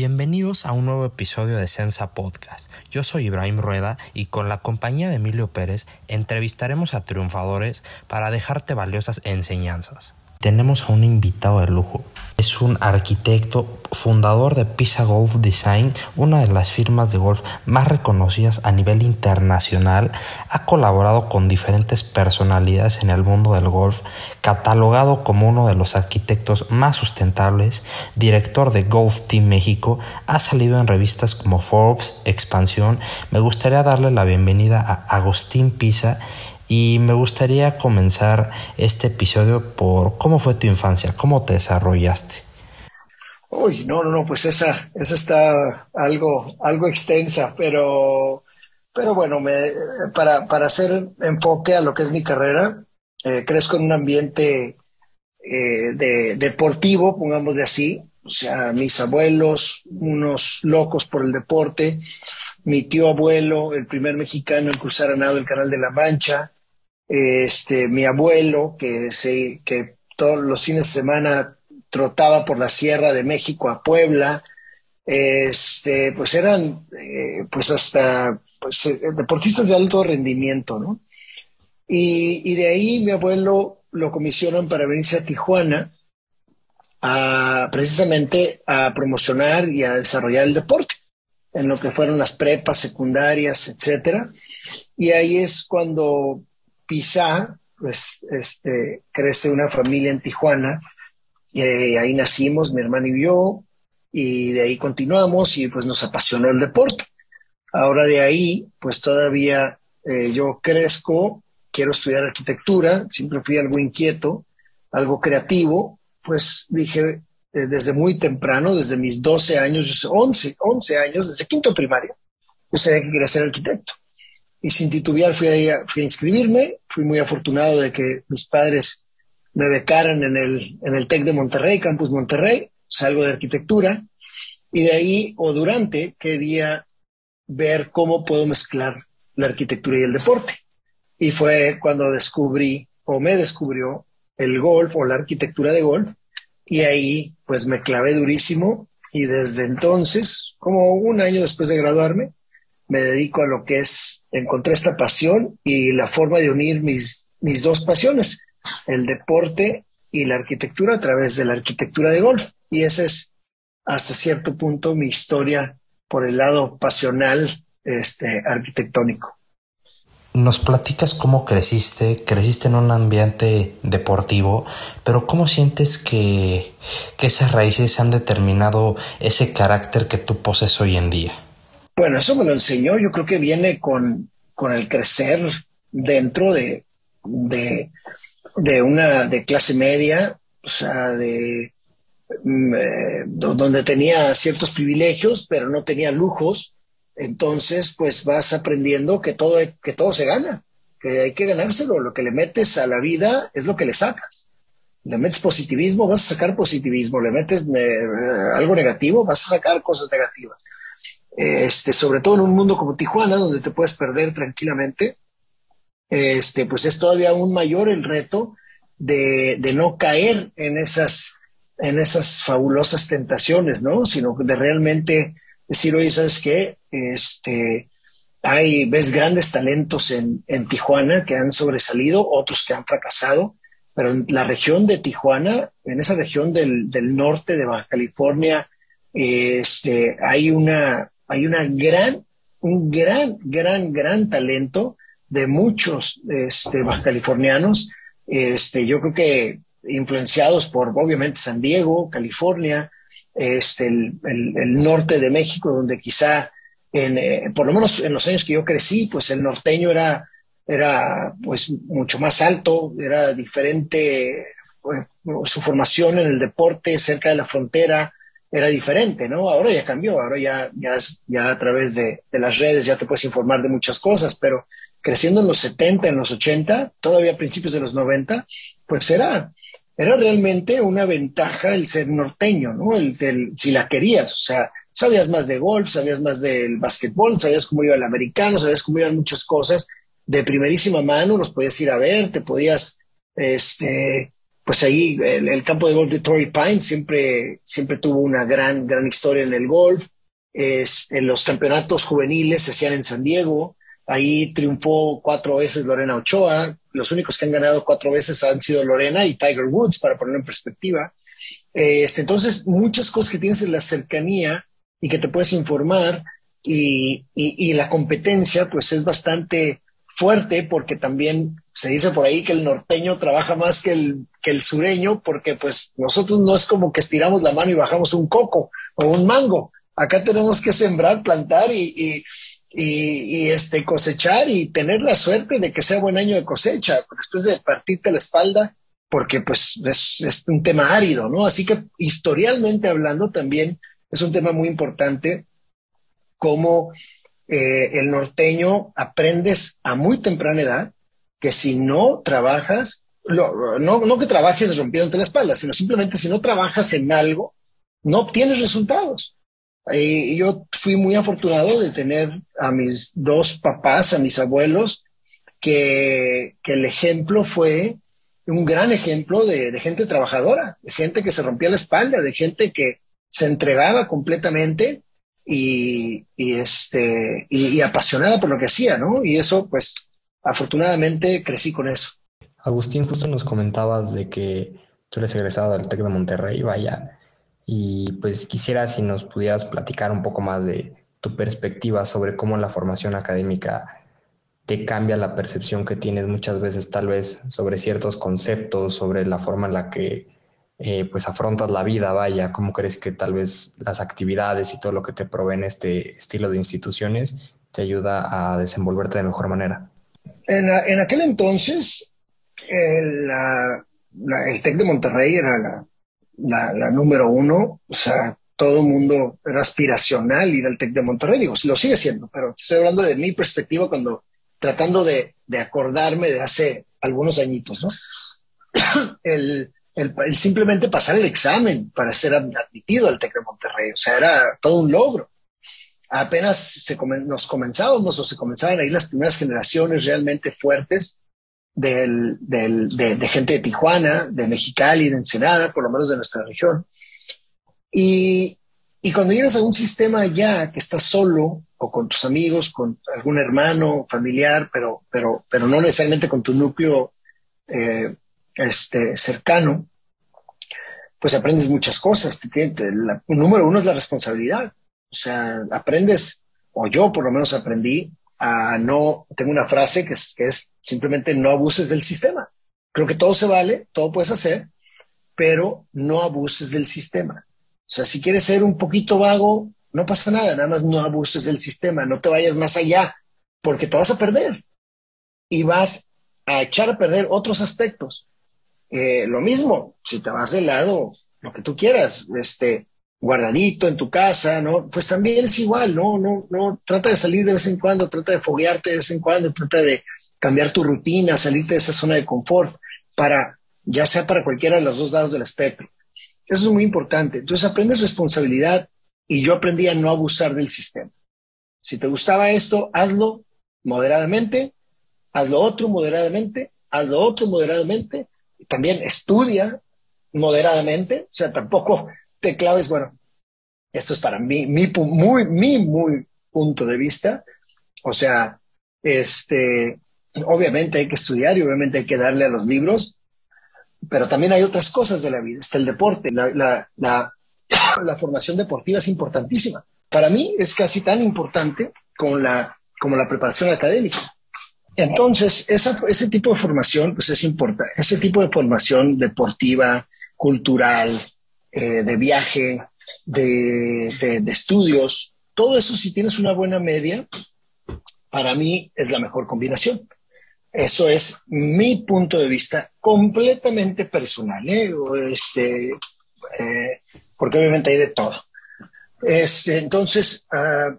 Bienvenidos a un nuevo episodio de Sensa Podcast. Yo soy Ibrahim Rueda y con la compañía de Emilio Pérez entrevistaremos a triunfadores para dejarte valiosas enseñanzas. Tenemos a un invitado de lujo. Es un arquitecto, fundador de Pisa Golf Design, una de las firmas de golf más reconocidas a nivel internacional. Ha colaborado con diferentes personalidades en el mundo del golf, catalogado como uno de los arquitectos más sustentables, director de Golf Team México, ha salido en revistas como Forbes, Expansión. Me gustaría darle la bienvenida a Agustín Pisa y me gustaría comenzar este episodio por cómo fue tu infancia, cómo te desarrollaste. Uy, no, no, no, pues esa, esa está algo, algo extensa, pero, pero bueno, me, para, para hacer enfoque a lo que es mi carrera, eh, crezco en un ambiente eh, de, deportivo, pongámosle así, o sea, mis abuelos, unos locos por el deporte, mi tío abuelo, el primer mexicano en cruzar a nado el Canal de la Mancha, este, mi abuelo, que, se, que todos los fines de semana trotaba por la Sierra de México a Puebla, este, pues eran eh, pues hasta pues, eh, deportistas de alto rendimiento, ¿no? Y, y, de ahí mi abuelo lo comisionan para venirse a Tijuana a, precisamente a promocionar y a desarrollar el deporte en lo que fueron las prepas secundarias, etcétera. Y ahí es cuando Pisa, pues este, crece una familia en Tijuana, y ahí nacimos, mi hermano y yo, y de ahí continuamos y pues nos apasionó el deporte. Ahora de ahí, pues todavía eh, yo crezco, quiero estudiar arquitectura, siempre fui algo inquieto, algo creativo, pues dije eh, desde muy temprano, desde mis 12 años, 11, 11 años, desde quinto primaria, yo sabía que quería ser arquitecto y sin titubear fui a, fui a inscribirme. Fui muy afortunado de que mis padres me becaran en el, en el TEC de Monterrey, Campus Monterrey, salgo de arquitectura y de ahí o durante quería ver cómo puedo mezclar la arquitectura y el deporte. Y fue cuando descubrí o me descubrió el golf o la arquitectura de golf y ahí pues me clavé durísimo y desde entonces, como un año después de graduarme, me dedico a lo que es, encontré esta pasión y la forma de unir mis, mis dos pasiones, el deporte y la arquitectura a través de la arquitectura de golf. Y esa es hasta cierto punto mi historia por el lado pasional este, arquitectónico. Nos platicas cómo creciste, creciste en un ambiente deportivo, pero ¿cómo sientes que, que esas raíces han determinado ese carácter que tú posees hoy en día? Bueno, eso me lo enseñó, yo creo que viene con, con el crecer dentro de, de, una de clase media, o sea, de mm, eh, donde tenía ciertos privilegios, pero no tenía lujos. Entonces, pues vas aprendiendo que todo, que todo se gana, que hay que ganárselo. Lo que le metes a la vida es lo que le sacas. Le metes positivismo, vas a sacar positivismo. Le metes eh, algo negativo, vas a sacar cosas negativas este, sobre todo en un mundo como Tijuana, donde te puedes perder tranquilamente, este, pues es todavía aún mayor el reto de, de no caer en esas, en esas fabulosas tentaciones, ¿no? Sino de realmente decir, oye, ¿sabes qué? Este, hay, ves grandes talentos en, en Tijuana que han sobresalido, otros que han fracasado, pero en la región de Tijuana, en esa región del, del norte de Baja California, este, hay una, hay una gran, un gran, gran, gran talento de muchos este, californianos. Este, yo creo que influenciados por, obviamente, San Diego, California, este, el, el, norte de México, donde quizá, en, eh, por lo menos en los años que yo crecí, pues el norteño era, era pues mucho más alto, era diferente pues, su formación en el deporte cerca de la frontera, era diferente, ¿no? Ahora ya cambió, ahora ya, ya, ya a través de, de, las redes ya te puedes informar de muchas cosas, pero creciendo en los 70, en los 80, todavía a principios de los 90, pues era, era realmente una ventaja el ser norteño, ¿no? El, si la querías, o sea, sabías más de golf, sabías más del básquetbol, sabías cómo iba el americano, sabías cómo iban muchas cosas de primerísima mano, los podías ir a ver, te podías, este, pues ahí el, campo de golf de Torrey Pine siempre, siempre tuvo una gran, gran historia en el golf. Es, en los campeonatos juveniles se hacían en San Diego. Ahí triunfó cuatro veces Lorena Ochoa. Los únicos que han ganado cuatro veces han sido Lorena y Tiger Woods, para ponerlo en perspectiva. Este, entonces, muchas cosas que tienes en la cercanía y que te puedes informar y, y, la competencia, pues es bastante fuerte porque también se dice por ahí que el norteño trabaja más que el, que el sureño porque pues nosotros no es como que estiramos la mano y bajamos un coco o un mango. Acá tenemos que sembrar, plantar y, y, y, este, cosechar y tener la suerte de que sea buen año de cosecha después de partirte la espalda porque pues es, un tema árido, ¿no? Así que historialmente hablando también es un tema muy importante cómo eh, el norteño aprendes a muy temprana edad que si no trabajas, no, no que trabajes rompiéndote la espalda, sino simplemente si no trabajas en algo, no obtienes resultados. Y yo fui muy afortunado de tener a mis dos papás, a mis abuelos, que, que el ejemplo fue un gran ejemplo de, gente trabajadora, de gente que se rompía la espalda, de gente que se entregaba completamente y este, y, apasionada por lo que hacía, ¿no? Y eso, pues, afortunadamente crecí con eso. Agustín, justo nos comentabas de que tú eres egresado del TEC de Monterrey, vaya, y pues quisiera si nos pudieras platicar un poco más de tu perspectiva sobre cómo la formación académica te cambia la percepción que tienes muchas veces tal vez sobre ciertos conceptos, sobre la forma en la que eh, pues afrontas la vida, vaya, cómo crees que tal vez las actividades y todo lo que te proveen este estilo de instituciones te ayuda a desenvolverte de mejor manera. En, en aquel entonces, el, el TEC de Monterrey era la, la, número uno, o sea, todo el mundo era aspiracional ir al TEC de Monterrey, digo, lo sigue siendo, pero estoy hablando de mi perspectiva cuando tratando de, de acordarme de hace algunos añitos, ¿no? el, el, simplemente pasar el examen para ser admitido al TEC de Monterrey. O sea, era todo un logro. Apenas nos comenzábamos o se comenzaban ahí las primeras generaciones realmente fuertes de, gente de Tijuana, de Mexicali, de Ensenada, por lo menos de nuestra región. Y, cuando llegas a un sistema ya que estás solo o con tus amigos, con algún hermano, familiar, pero, pero, pero no necesariamente con tu núcleo eh, este, cercano, pues aprendes muchas cosas. Número uno es la responsabilidad. O sea, aprendes, o yo por lo menos aprendí a no, tengo una frase que es, simplemente no abuses del sistema. Creo que todo se vale, todo puedes hacer, pero no abuses del sistema. O sea, si quieres ser un poquito vago, no pasa nada, nada más no abuses del sistema, no te vayas más allá, porque te vas a perder y vas a echar a perder otros aspectos. Eh, lo mismo, si te vas de lado, lo que tú quieras, este, guardadito en tu casa, ¿no? Pues también es igual, ¿no? No, no, trata de salir de vez en cuando, trata de foguearte de vez en cuando, trata de cambiar tu rutina, salirte de esa zona de confort para, ya sea para cualquiera de los dos lados del espectro. Eso es muy importante. Entonces aprendes responsabilidad y yo aprendí a no abusar del sistema. Si te gustaba esto, hazlo moderadamente, hazlo otro moderadamente, hazlo otro moderadamente también estudia moderadamente, o sea, tampoco te claves, bueno, esto es para mí, mi, muy, mi, muy punto de vista, o sea, este, obviamente hay que estudiar y obviamente hay que darle a los libros, pero también hay otras cosas de la vida, está el deporte, la, la, la, la formación deportiva es importantísima. Para mí es casi tan importante como la, como la preparación académica. Entonces, ese tipo de formación, pues es importante. Ese tipo de formación deportiva, cultural, eh, de viaje, de, estudios, todo eso, si tienes una buena media, para mí es la mejor combinación. Eso es mi punto de vista completamente personal, ¿eh? este, eh, porque obviamente hay de todo. Este, entonces, uh,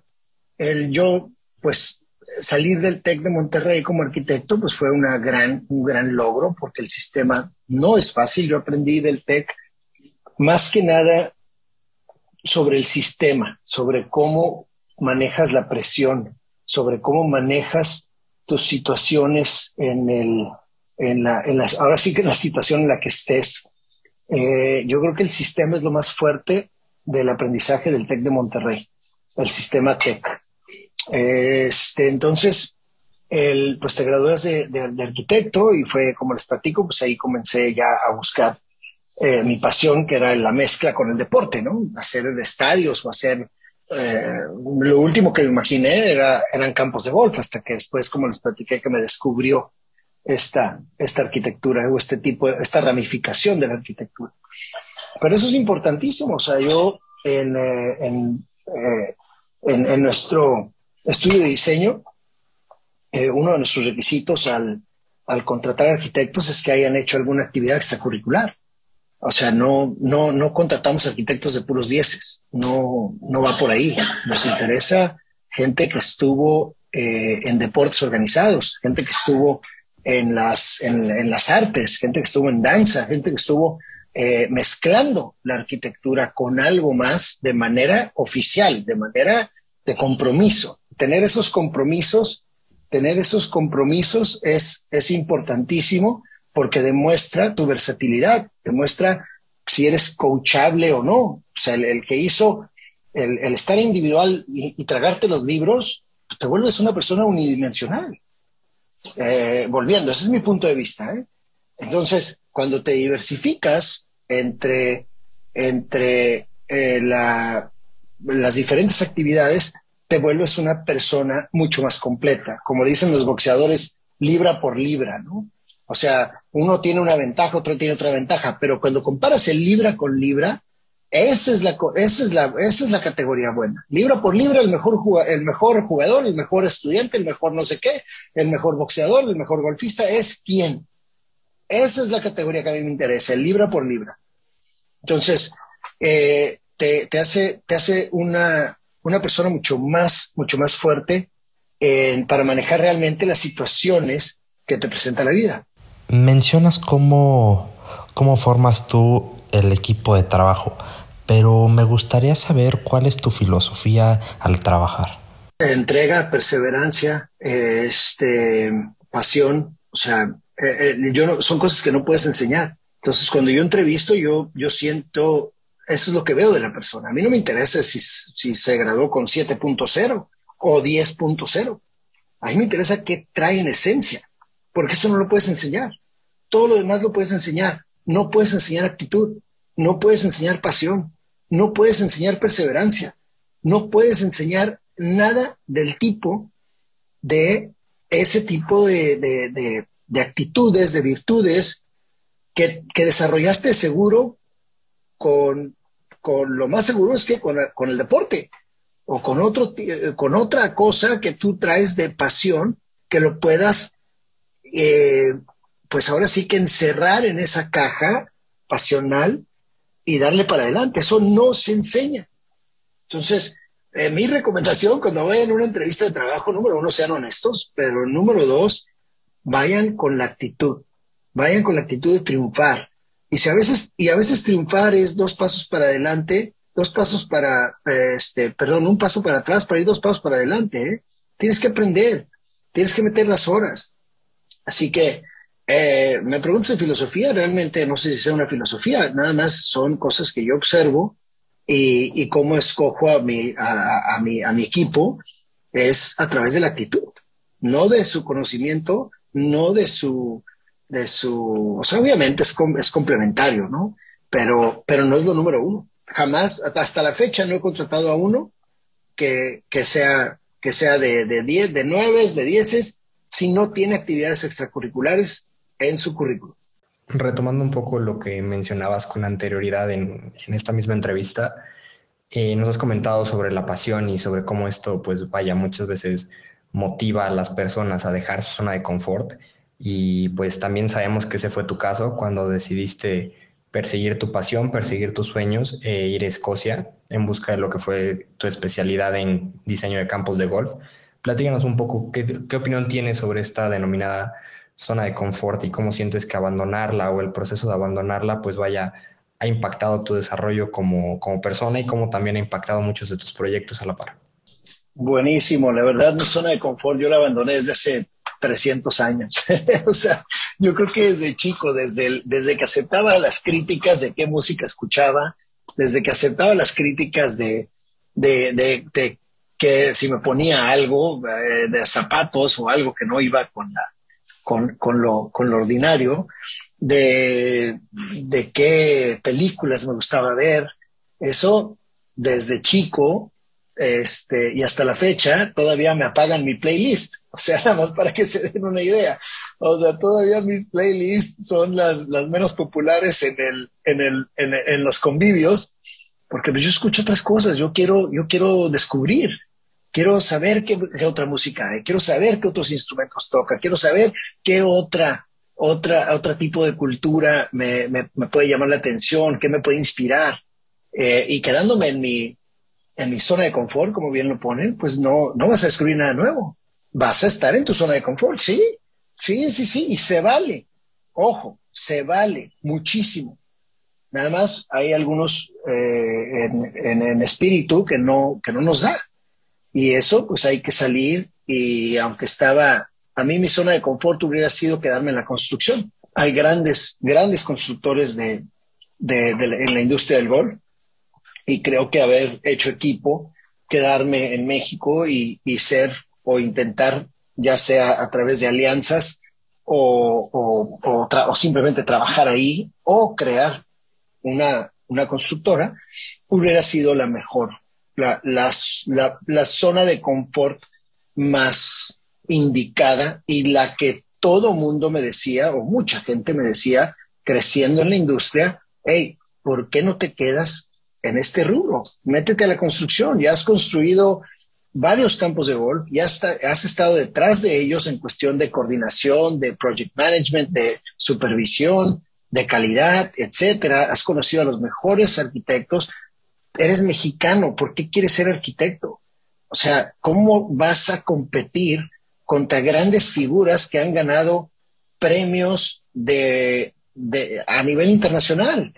el, yo, pues, salir del TEC de Monterrey como arquitecto, pues fue una gran, un gran logro porque el sistema no es fácil. Yo aprendí del TEC más que nada sobre el sistema, sobre cómo manejas la presión, sobre cómo manejas tus situaciones en el, en la, ahora sí que la situación en la que estés. Eh, yo creo que el sistema es lo más fuerte del aprendizaje del TEC de Monterrey, el sistema TEC. Este, entonces, el, pues te gradúas de, de, arquitecto y fue como les platico, pues ahí comencé ya a buscar eh, mi pasión, que era la mezcla con el deporte, ¿no? Hacer estadios o hacer... Eh, lo último que imaginé era, eran campos de golf, hasta que después, como les platiqué, que me descubrió esta, esta arquitectura o este tipo, esta ramificación de la arquitectura. Pero eso es importantísimo. O sea, yo en, eh, en, en, en nuestro estudio de diseño, eh, uno de nuestros requisitos al, al, contratar arquitectos es que hayan hecho alguna actividad extracurricular. O sea, no, no, no contratamos arquitectos de puros dieces, no, no va por ahí. Nos interesa gente que estuvo eh, en deportes organizados, gente que estuvo en las, en, las artes, gente que estuvo en danza, gente que estuvo eh, mezclando la arquitectura con algo más de manera oficial, de manera de compromiso. Tener esos compromisos tener esos compromisos es, es importantísimo porque demuestra tu versatilidad, demuestra si eres coachable o no. O sea, el, que hizo el, estar individual y, tragarte los libros, pues te vuelves una persona unidimensional. Eh, volviendo, ese es mi punto de vista. ¿eh? Entonces, cuando te diversificas entre, entre eh, la, las diferentes actividades, te vuelves una persona mucho más completa. Como dicen los boxeadores, libra por libra, ¿no? O sea, uno tiene una ventaja, otro tiene otra ventaja, pero cuando comparas el libra con libra, esa es la, esa es la, esa es la categoría buena. Libra por libra, el mejor, el mejor jugador, el mejor estudiante, el mejor no sé qué, el mejor boxeador, el mejor golfista, es quién. Esa es la categoría que a mí me interesa, el libra por libra. Entonces, eh, te, te, hace, te hace una, una persona mucho más, mucho más fuerte para manejar realmente las situaciones que te presenta la vida. Mencionas cómo, cómo formas tú el equipo de trabajo, pero me gustaría saber cuál es tu filosofía al trabajar. Entrega, perseverancia, este, pasión, o sea, eh, eh, son cosas que no puedes enseñar. Entonces, cuando yo entrevisto, yo, yo siento eso es lo que veo de la persona. A mí no me interesa si, si se graduó con 7.0 o 10.0. A mí me interesa qué trae en esencia, porque eso no lo puedes enseñar. Todo lo demás lo puedes enseñar. No puedes enseñar actitud, no puedes enseñar pasión, no puedes enseñar perseverancia, no puedes enseñar nada del tipo de ese tipo de, de, de, actitudes, de virtudes que, que desarrollaste seguro con, con lo más seguro es que con, con el deporte o con, otro, con otra cosa que tú traes de pasión que lo puedas, eh, pues ahora sí que encerrar en esa caja pasional y darle para adelante. Eso no se enseña. Entonces, eh, mi recomendación cuando vayan a una entrevista de trabajo, número uno, sean honestos, pero número dos, vayan con la actitud, vayan con la actitud de triunfar. Y, si a veces, y a veces triunfar es dos pasos para adelante, dos pasos para, este, perdón, un paso para atrás para ir dos pasos para adelante. ¿eh? Tienes que aprender, tienes que meter las horas. Así que eh, me preguntas de filosofía, realmente no sé si sea una filosofía, nada más son cosas que yo observo y, y cómo escojo a mi, a, a, mi, a mi equipo es a través de la actitud, no de su conocimiento, no de su de su, o sea, obviamente es, es complementario, ¿no? Pero, pero no es lo número uno. Jamás, hasta la fecha no he contratado a uno que, que sea, que sea de 10, de 9, de 10, si no tiene actividades extracurriculares en su currículum. Retomando un poco lo que mencionabas con anterioridad en, esta misma entrevista, eh, nos has comentado sobre la pasión y sobre cómo esto, pues vaya, muchas veces motiva a las personas a dejar su zona de confort y pues también sabemos que ese fue tu caso cuando decidiste perseguir tu pasión, perseguir tus sueños e ir a Escocia en busca de lo que fue tu especialidad en diseño de campos de golf. Platícanos un poco qué, qué opinión tienes sobre esta denominada zona de confort y cómo sientes que abandonarla o el proceso de abandonarla pues vaya ha impactado tu desarrollo como, como persona y cómo también ha impactado muchos de tus proyectos a la par. Buenísimo, la verdad mi zona de confort yo la abandoné desde hace 300 años. o sea, yo creo que desde chico, desde, desde que aceptaba las críticas de qué música escuchaba, desde que aceptaba las críticas de, de, de, que si me ponía algo eh, de zapatos o algo que no iba con, la, con, con, lo, con lo ordinario, de, de qué películas me gustaba ver, eso desde chico este, y hasta la fecha todavía me apagan mi playlist. O sea, nada más para que se den una idea. O sea, todavía mis playlists son las, las menos populares en, el, en, el, en, en los convivios, porque pues, yo escucho otras cosas. Yo quiero, yo quiero descubrir, quiero saber qué, otra música hay, quiero saber qué otros instrumentos toca, quiero saber qué otra, otra, otro tipo de cultura me, puede llamar la atención, qué me puede inspirar. Eh, y quedándome en mi, en mi zona de confort, como bien lo ponen, pues no, no vas a descubrir nada nuevo. Vas a estar en tu zona de confort, sí, sí, sí, sí, y se vale. Ojo, se vale muchísimo. Nada más hay algunos eh, en, en, espíritu que no, que no nos da. Y eso, pues hay que salir y aunque estaba, a mí mi zona de confort hubiera sido quedarme en la construcción. Hay grandes, grandes constructores de, de, de en la industria del golf y creo que haber hecho equipo, quedarme en México y, ser o intentar, ya sea a través de alianzas o, o, simplemente trabajar ahí o crear una, una constructora, hubiera sido la mejor, la, zona de confort más indicada y la que todo mundo me decía, o mucha gente me decía, creciendo en la industria, hey, ¿por qué no te quedas en este rubro. Métete a la construcción. Ya has construido varios campos de golf, ya has estado detrás de ellos en cuestión de coordinación, de project management, de supervisión, de calidad, etcétera. Has conocido a los mejores arquitectos. Eres mexicano, ¿por qué quieres ser arquitecto? O sea, ¿cómo vas a competir contra grandes figuras que han ganado premios de, a nivel internacional?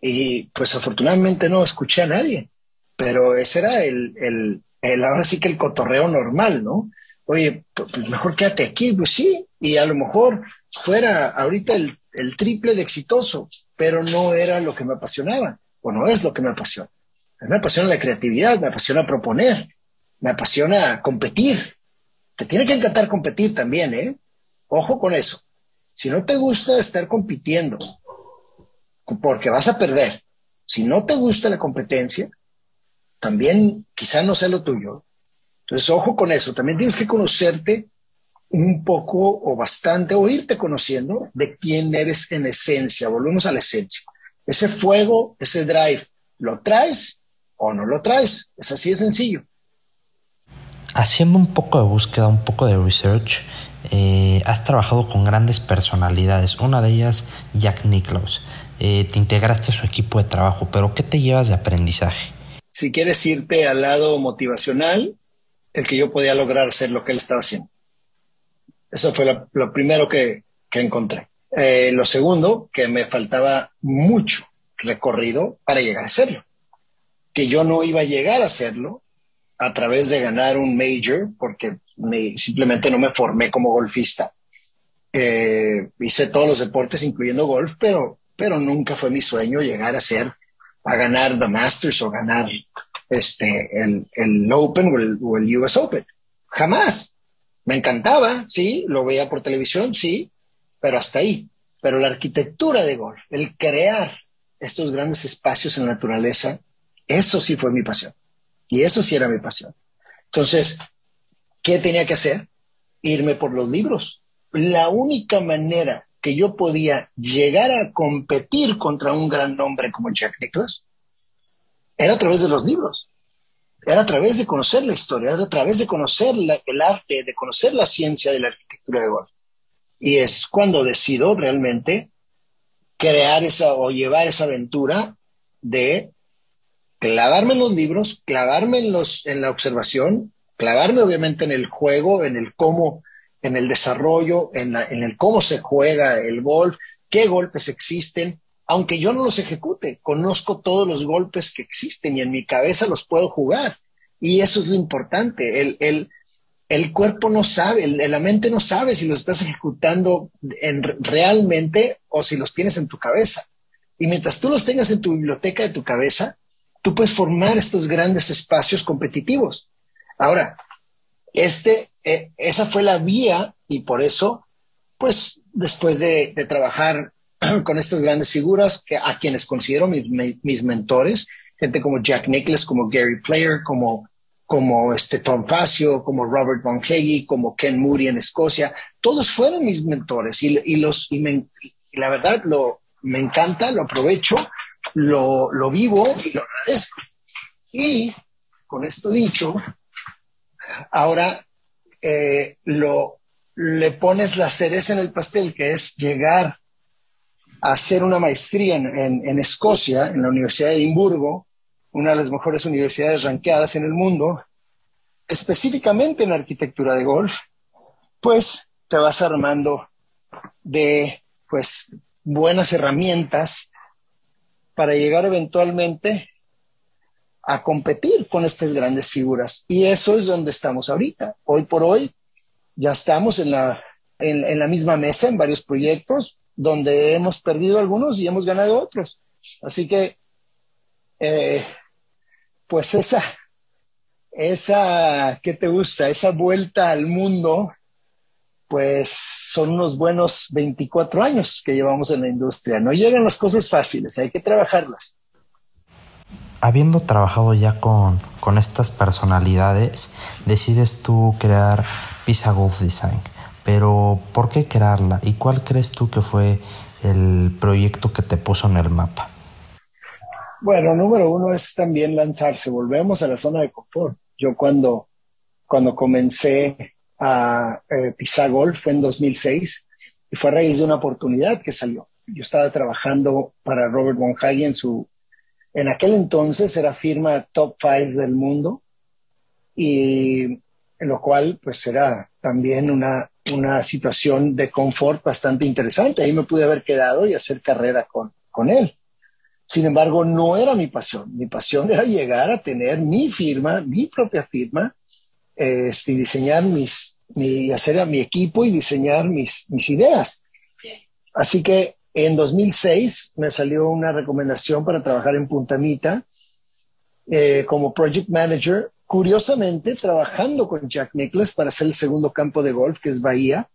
Y pues afortunadamente no escuché a nadie, pero ese era el, el, ahora sí que el cotorreo normal, ¿no? Oye, pues mejor quédate aquí, pues sí, y a lo mejor fuera ahorita el triple de exitoso, pero no era lo que me apasionaba, o no es lo que me apasiona. me apasiona la creatividad, me apasiona proponer, me apasiona competir. Te tiene que encantar competir también, ¿eh? Ojo con eso. Si no te gusta estar compitiendo porque vas a perder. Si no te gusta la competencia, también quizá no sea lo tuyo. Entonces, ojo con eso. También tienes que conocerte un poco o bastante, o irte conociendo de quién eres en esencia. Volvemos a la esencia. Ese fuego, ese drive, ¿lo traes o no lo traes? Es así de sencillo. Haciendo un poco de búsqueda, un poco de research, eh, has trabajado con grandes personalidades. Una de ellas, Jack Nicklaus. Eh, te integraste a su equipo de trabajo, pero ¿qué te llevas de aprendizaje? Si quieres irte al lado motivacional, el que yo podía lograr hacer lo que él estaba haciendo. Eso fue lo, primero que, encontré. Eh, lo segundo, que me faltaba mucho recorrido para llegar a hacerlo. Que yo no iba a llegar a hacerlo a través de ganar un major, porque simplemente no me formé como golfista. Eh, hice todos los deportes, incluyendo golf, pero pero nunca fue mi sueño llegar a ser, a ganar The Masters o ganar este, el, el Open o el, US Open. Jamás. Me encantaba, sí, lo veía por televisión, sí, pero hasta ahí. Pero la arquitectura de golf, el crear estos grandes espacios en la naturaleza, eso sí fue mi pasión. Y eso sí era mi pasión. Entonces, ¿qué tenía que hacer? Irme por los libros. La única manera que yo podía llegar a competir contra un gran nombre como Jack Nicklaus era a través de los libros, era a través de conocer la historia, era a través de conocer el arte, de conocer la ciencia de la arquitectura de golf. Y es cuando decido realmente crear esa o llevar esa aventura de clavarme en los libros, clavarme en, los, en la observación, clavarme obviamente en el juego, en el cómo en el desarrollo, en, el cómo se juega el golf, qué golpes existen, aunque yo no los ejecute, conozco todos los golpes que existen y en mi cabeza los puedo jugar. Y eso es lo importante, el, el cuerpo no sabe, la mente no sabe si los estás ejecutando en, realmente o si los tienes en tu cabeza. Y mientras tú los tengas en tu biblioteca de tu cabeza, tú puedes formar estos grandes espacios competitivos. Ahora, este, eh, esa fue la vía y por eso, pues después de, trabajar con estas grandes figuras que, a quienes considero mis, mis mentores, gente como Jack Nicklaus, como Gary Player, como como este Tom Facio, como Robert Von Heggie, como Ken Moody en Escocia, todos fueron mis mentores y, los y, la verdad lo me encanta, lo aprovecho, lo, lo vivo y lo agradezco. Y con esto dicho, ahora eh, lo le pones la cereza en el pastel, que es llegar a hacer una maestría en, en Escocia, en la Universidad de Edimburgo, una de las mejores universidades ranqueadas en el mundo, específicamente en arquitectura de golf, pues te vas armando de pues buenas herramientas para llegar eventualmente a competir con estas grandes figuras. Y eso es donde estamos ahorita. Hoy por hoy ya estamos en la, en, la misma mesa en varios proyectos donde hemos perdido algunos y hemos ganado otros. Así que eh, pues esa, esa, ¿qué te gusta? Esa vuelta al mundo, pues son unos buenos 24 años que llevamos en la industria. No llegan las cosas fáciles, hay que trabajarlas. Habiendo trabajado ya con, con estas personalidades, decides tú crear Pisa Golf Design. Pero, ¿por qué crearla? ¿Y cuál crees tú que fue el proyecto que te puso en el mapa? Bueno, número uno es también lanzarse. Volvemos a la zona de confort. Yo cuando, cuando comencé a eh, pisar golf fue en 2006 y fue a raíz de una oportunidad que salió. Yo estaba trabajando para Robert Von en su, en aquel entonces era firma top five del mundo y en lo cual pues era también una, una situación de confort bastante interesante. Ahí me pude haber quedado y hacer carrera con, con él. Sin embargo, no era mi pasión. Mi pasión era llegar a tener mi firma, mi propia firma, este, y diseñar mis, y hacer a mi equipo y diseñar mis, mis ideas. Así que en 2006 me salió una recomendación para trabajar en Puntamita eh, como project manager, curiosamente trabajando con Jack Nicklaus para hacer el segundo campo de golf, que es Bahía,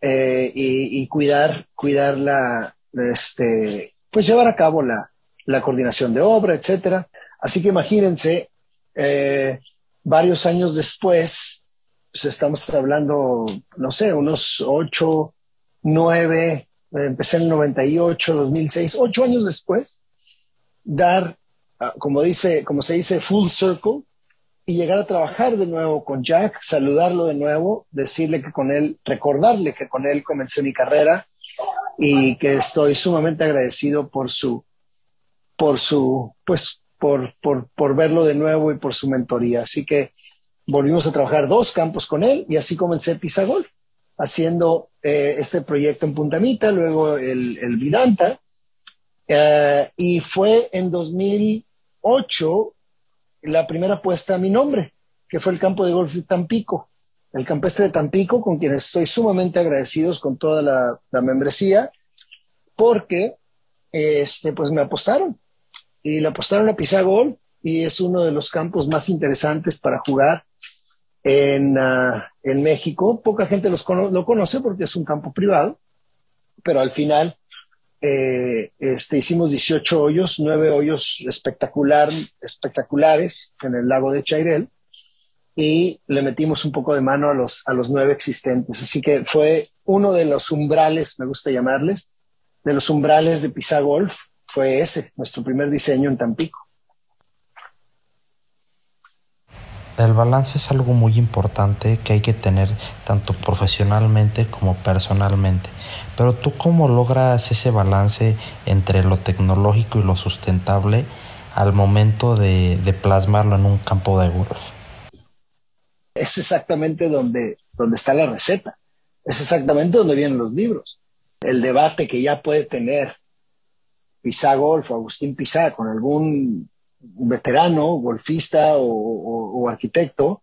eh, y, y, cuidar, cuidar la, este, pues llevar a cabo la, la coordinación de obra, etcétera. Así que imagínense, eh, varios años después, pues estamos hablando, no sé, unos ocho, nueve, empecé en el 98, 2006, ocho años después, dar, ah, como dice, como se dice, full circle y llegar a trabajar de nuevo con Jack, saludarlo de nuevo, decirle que con él, recordarle que con él comencé mi carrera y que estoy sumamente agradecido por su, por su, pues, por, por, por verlo de nuevo y por su mentoría. Así que volvimos a trabajar dos campos con él y así comencé Pisagol, haciendo eh, este proyecto en Puntamita, luego el, el Vidanta. Eh, y fue en 2008 la primera puesta a mi nombre, que fue el campo de golf de Tampico el campestre de Tampico, con quienes estoy sumamente agradecidos con toda la, membresía, porque este, pues me apostaron y le apostaron a Pisagol y es uno de los campos más interesantes para jugar en, ah, en México. Poca gente los lo conoce porque es un campo privado, pero al final eh, este, hicimos 18 hoyos, 9 hoyos espectacular, espectaculares en el lago de Chairel y le metimos un poco de mano a los, a los nueve existentes. Así que fue uno de los umbrales, me gusta llamarles, de los umbrales de Pisa Golf, fue ese, nuestro primer diseño en Tampico. El balance es algo muy importante que hay que tener tanto profesionalmente como personalmente. Pero tú cómo logras ese balance entre lo tecnológico y lo sustentable al momento de, de plasmarlo en un campo de golf? Es exactamente donde, donde está la receta. Es exactamente donde vienen los libros. El debate que ya puede tener Pisa Golf o Agustín Pisa con algún veterano, golfista o, arquitecto,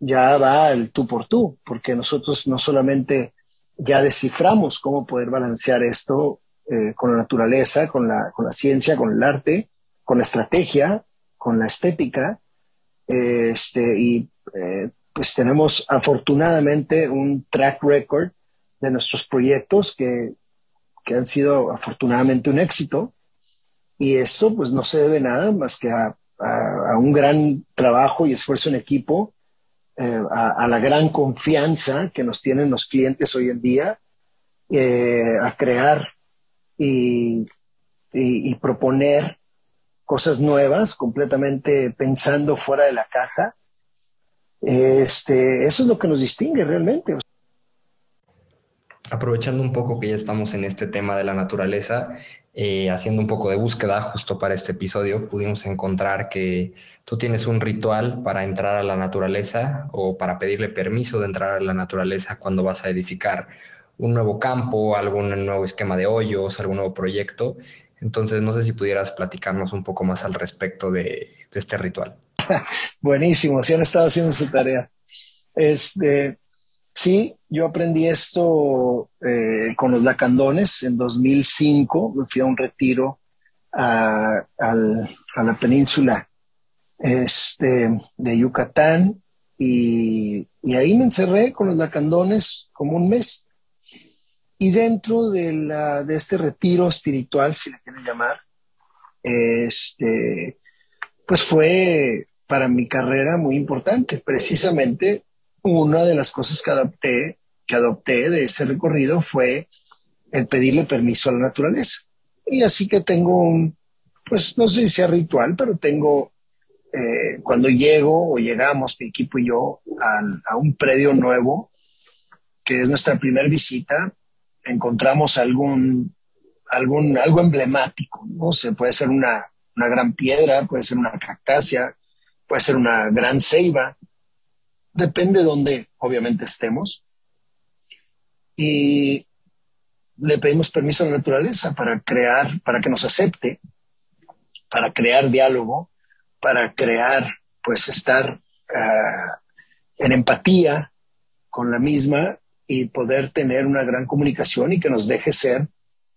ya va el tú por tú, porque nosotros no solamente ya desciframos cómo poder balancear esto eh, con la naturaleza, con la, con la ciencia, con el arte, con la estrategia, con la estética, este, y eh, pues tenemos afortunadamente un track record de nuestros proyectos que, que han sido afortunadamente un éxito. Y esto pues no se debe nada más que a, a, un gran trabajo y esfuerzo en equipo, eh, a, la gran confianza que nos tienen los clientes hoy en día, eh, a crear y, y, proponer cosas nuevas, completamente pensando fuera de la caja. Este, eso es lo que nos distingue realmente. Aprovechando un poco que ya estamos en este tema de la naturaleza, eh, haciendo un poco de búsqueda justo para este episodio, pudimos encontrar que tú tienes un ritual para entrar a la naturaleza o para pedirle permiso de entrar a la naturaleza cuando vas a edificar un nuevo campo, algún nuevo esquema de hoyos, algún nuevo proyecto. Entonces, no sé si pudieras platicarnos un poco más al respecto de, este ritual. Buenísimo, si han estado haciendo su tarea. Este, sí, yo aprendí esto eh, con los lacandones en 2005. Me fui a un retiro a, la península este, de Yucatán y, y, ahí me encerré con los lacandones como un mes. Y dentro de, la, de este retiro espiritual, si le quieren llamar, este, pues fue para mi carrera muy importante. Precisamente una de las cosas que adopté, que adopté de ese recorrido fue el pedirle permiso a la naturaleza. Y así que tengo un, pues no sé si sea ritual, pero tengo, eh, cuando llego o llegamos, mi equipo y yo, a un predio nuevo, que es nuestra primera visita, encontramos algún, algún, algo emblemático, ¿no? Se puede ser una, una gran piedra, puede ser una cactácea, puede ser una gran ceiba, depende de dónde obviamente estemos. Y le pedimos permiso a la naturaleza para crear, para que nos acepte, para crear diálogo, para crear, pues estar ah, en empatía con la misma y poder tener una gran comunicación y que nos deje ser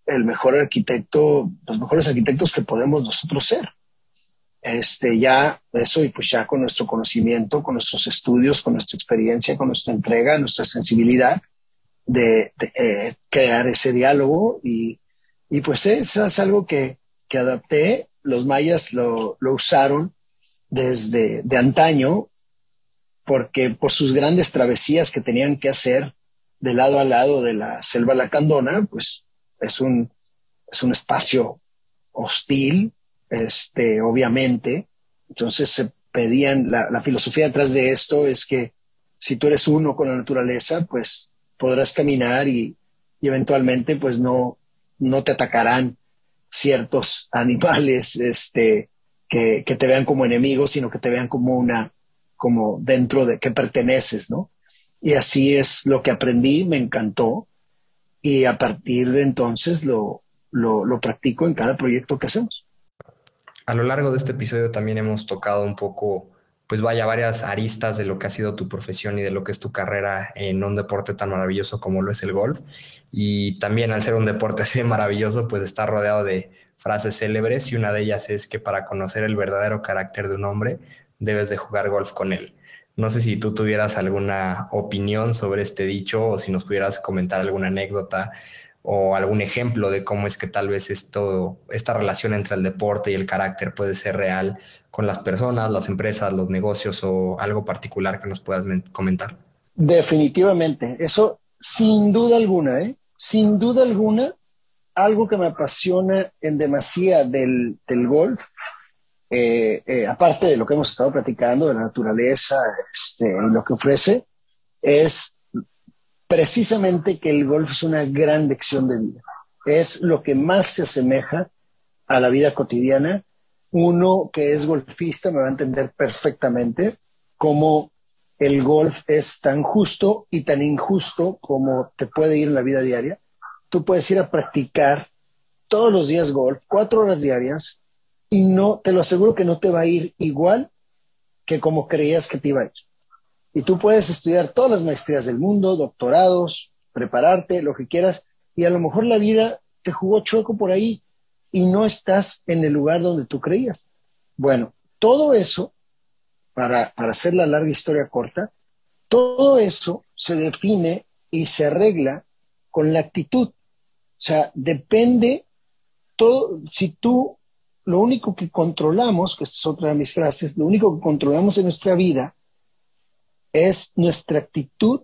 el mejor arquitecto, los mejores arquitectos que podemos nosotros ser. Este, ya eso y pues ya con nuestro conocimiento, con nuestros estudios, con nuestra experiencia, con nuestra entrega, nuestra sensibilidad de, eh, crear ese diálogo y, y pues eso es algo que, que adapté. Los mayas lo, lo usaron desde de antaño porque por sus grandes travesías que tenían que hacer de lado a lado de la selva lacandona, pues es un, es un espacio hostil, este, obviamente. Entonces se pedían, la, filosofía detrás de esto es que si tú eres uno con la naturaleza, pues podrás caminar y, eventualmente pues no, no te atacarán ciertos animales este, que, que, te vean como enemigos, sino que te vean como una, como dentro de que perteneces, ¿no? Y así es lo que aprendí, me encantó. Y a partir de entonces lo, lo, practico en cada proyecto que hacemos. A lo largo de este episodio también hemos tocado un poco, pues vaya, varias aristas de lo que ha sido tu profesión y de lo que es tu carrera en un deporte tan maravilloso como lo es el golf. Y también al ser un deporte así maravilloso, pues está rodeado de frases célebres y una de ellas es que para conocer el verdadero carácter de un hombre, debes de jugar golf con él. No sé si tú tuvieras alguna opinión sobre este dicho o si nos pudieras comentar alguna anécdota o algún ejemplo de cómo es que tal vez esto, esta relación entre el deporte y el carácter puede ser real con las personas, las empresas, los negocios o algo particular que nos puedas comentar. Definitivamente, eso sin duda alguna, ¿eh? sin duda alguna, algo que me apasiona en demasía del, del golf eh, eh, aparte de lo que hemos estado platicando de la naturaleza este, y lo que ofrece, es precisamente que el golf es una gran lección de vida. Es lo que más se asemeja a la vida cotidiana. Uno que es golfista me va a entender perfectamente cómo el golf es tan justo y tan injusto como te puede ir en la vida diaria. Tú puedes ir a practicar todos los días golf, cuatro horas diarias, y no, te lo aseguro que no te va a ir igual que como creías que te iba a ir. Y tú puedes estudiar todas las maestrías del mundo, doctorados, prepararte, lo que quieras, y a lo mejor la vida te jugó chueco por ahí y no estás en el lugar donde tú creías. Bueno, todo eso, para, para hacer la larga historia corta, todo eso se define y se arregla con la actitud. O sea, depende todo, si tú, lo único que controlamos, que esta es otra de mis frases, lo único que controlamos en nuestra vida es nuestra actitud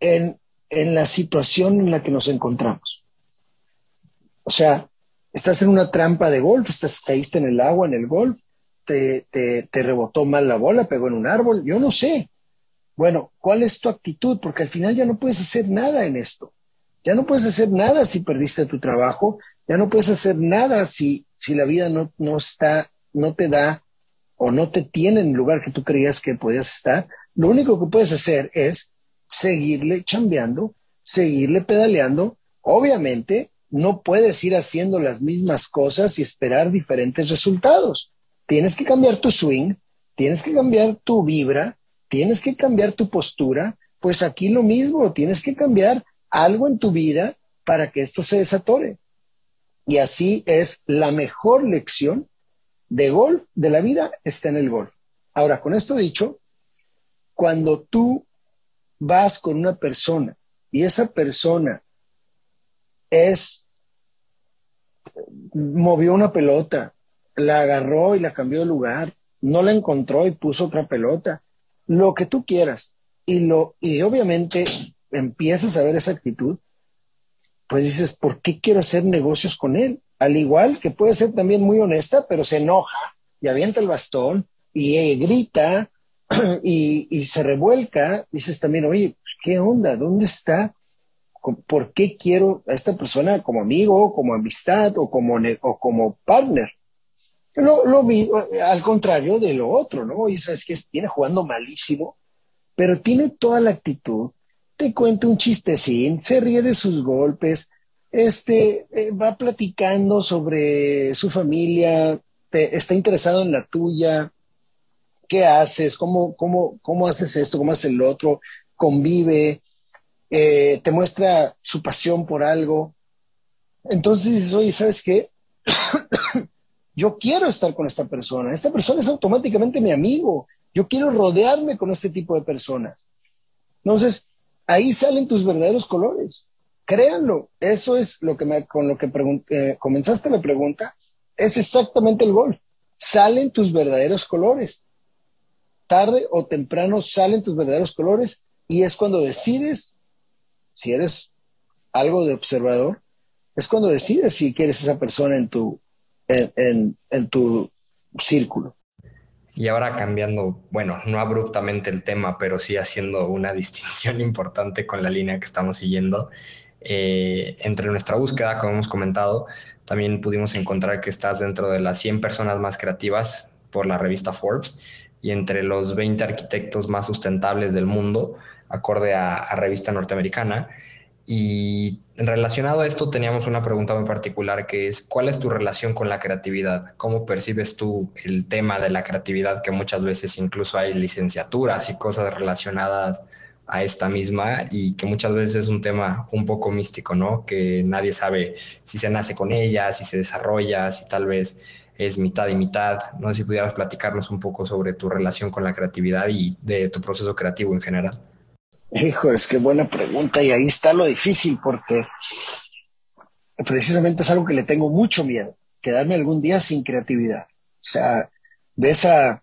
en, en la situación en la que nos encontramos. O sea, estás en una trampa de golf, estás, caíste en el agua en el golf, te, te, te, rebotó mal la bola, pegó en un árbol, yo no sé. Bueno, ¿cuál es tu actitud? Porque al final ya no puedes hacer nada en esto. Ya no puedes hacer nada si perdiste tu trabajo, ya no puedes hacer nada si, si la vida no, no está, no te da o no te tiene en el lugar que tú creías que podías estar. Lo único que puedes hacer es seguirle chambeando, seguirle pedaleando. Obviamente, no puedes ir haciendo las mismas cosas y esperar diferentes resultados. Tienes que cambiar tu swing, tienes que cambiar tu vibra, tienes que cambiar tu postura. Pues aquí lo mismo, tienes que cambiar algo en tu vida para que esto se desatore. Y así es la mejor lección de golf de la vida está en el golf. Ahora, con esto dicho, cuando tú vas con una persona y esa persona es, movió una pelota, la agarró y la cambió de lugar, no la encontró y puso otra pelota, lo que tú quieras. Y, lo, y obviamente empiezas a ver esa actitud, pues dices, ¿por qué quiero hacer negocios con él? Al igual que puede ser también muy honesta, pero se enoja y avienta el bastón y eh, grita y, se revuelca, dices también, oye, pues, ¿qué onda? ¿Dónde está? ¿Por qué quiero a esta persona como amigo, como amistad o como, o como partner? Lo, vi al contrario de lo otro, ¿no? Y sabes que viene jugando malísimo, pero tiene toda la actitud, te cuenta un chistecín, se ríe de sus golpes, este, eh, va platicando sobre su familia, está interesado en la tuya, qué haces, cómo, cómo, cómo haces esto, cómo haces el otro, convive, eh, te muestra su pasión por algo. Entonces dices, oye, ¿sabes qué? yo quiero estar con esta persona. Esta persona es automáticamente mi amigo. Yo quiero rodearme con este tipo de personas. Entonces, ahí salen tus verdaderos colores. Créanlo. Eso es lo que me, con lo que eh, comenzaste la pregunta. Es exactamente el gol. Salen tus verdaderos colores tarde o temprano salen tus verdaderos colores y es cuando decides, si eres algo de observador, es cuando decides si quieres esa persona en tu, en, en, tu círculo. Y ahora cambiando, bueno, no abruptamente el tema, pero sí haciendo una distinción importante con la línea que estamos siguiendo. Eh, entre nuestra búsqueda, como hemos comentado, también pudimos encontrar que estás dentro de las 100 personas más creativas por la revista Forbes y entre los 20 arquitectos más sustentables del mundo, acorde a, revista norteamericana. Y relacionado a esto teníamos una pregunta muy particular que es, ¿cuál es tu relación con la creatividad? ¿Cómo percibes tú el tema de la creatividad que muchas veces incluso hay licenciaturas y cosas relacionadas a esta misma y que muchas veces es un tema un poco místico, ¿no? Que nadie sabe si se nace con ella, si se desarrolla, si tal vez es mitad y mitad. No sé si pudieras platicarnos un poco sobre tu relación con la creatividad y de tu proceso creativo en general. Hijo, es que buena pregunta y ahí está lo difícil porque precisamente es algo que le tengo mucho miedo, quedarme algún día sin creatividad. O sea, ves a,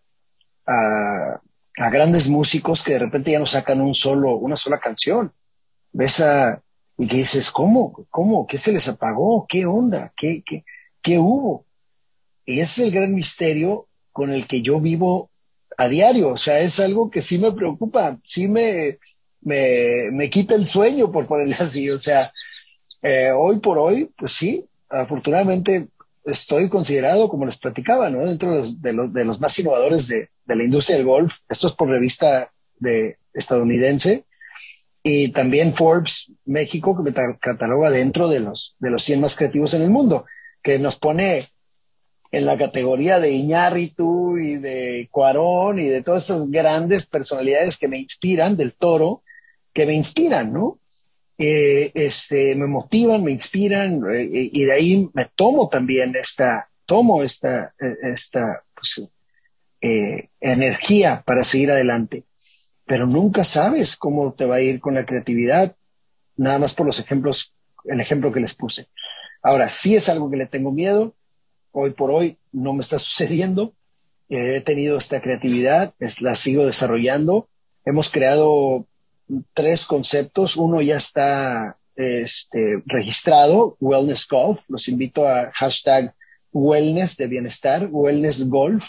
a, grandes músicos que de repente ya no sacan un solo, una sola canción. Ves a, y que dices, ¿cómo? ¿Cómo? ¿Qué se les apagó? ¿Qué onda? ¿Qué, qué, qué hubo? Y ese es el gran misterio con el que yo vivo a diario. O sea, es algo que sí me preocupa, sí me, me, me quita el sueño, por ponerle así. O sea, eh, hoy por hoy, pues sí, afortunadamente estoy considerado, como les platicaba, ¿no? dentro de los, de los, más innovadores de, de, la industria del golf. Esto es por revista de, estadounidense. Y también Forbes México, que me cataloga dentro de los, de los 100 más creativos en el mundo, que nos pone en la categoría de Iñárritu y de Cuarón y de todas esas grandes personalidades que me inspiran, del toro, que me inspiran, ¿no? Eh, este, me motivan, me inspiran eh, y de ahí me tomo también esta, tomo esta, esta pues, eh, energía para seguir adelante. Pero nunca sabes cómo te va a ir con la creatividad, nada más por los ejemplos, el ejemplo que les puse. Ahora, sí es algo que le tengo miedo, hoy por hoy no me está sucediendo. he tenido esta creatividad, la sigo desarrollando. Hemos creado tres conceptos. Uno ya está este, registrado, Wellness Golf. Los invito a hashtag Wellness de bienestar, Wellness Golf.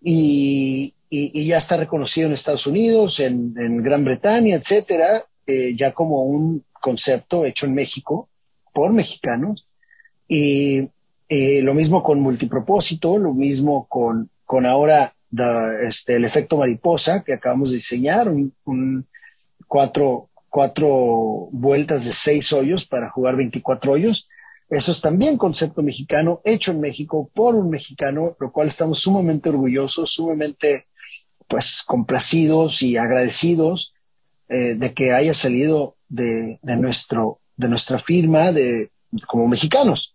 Y, ya está reconocido en Estados Unidos, en, Gran Bretaña, etcétera, eh, ya como un concepto hecho en México por mexicanos. Y eh, lo mismo con multipropósito, lo mismo con, con ahora este, el efecto mariposa que acabamos de diseñar, un, cuatro, cuatro vueltas de seis hoyos para jugar 24 hoyos. Eso es también concepto mexicano, hecho en México por un mexicano, lo cual estamos sumamente orgullosos, sumamente pues complacidos y agradecidos eh, de que haya salido de, de, nuestro, de nuestra firma de, como mexicanos.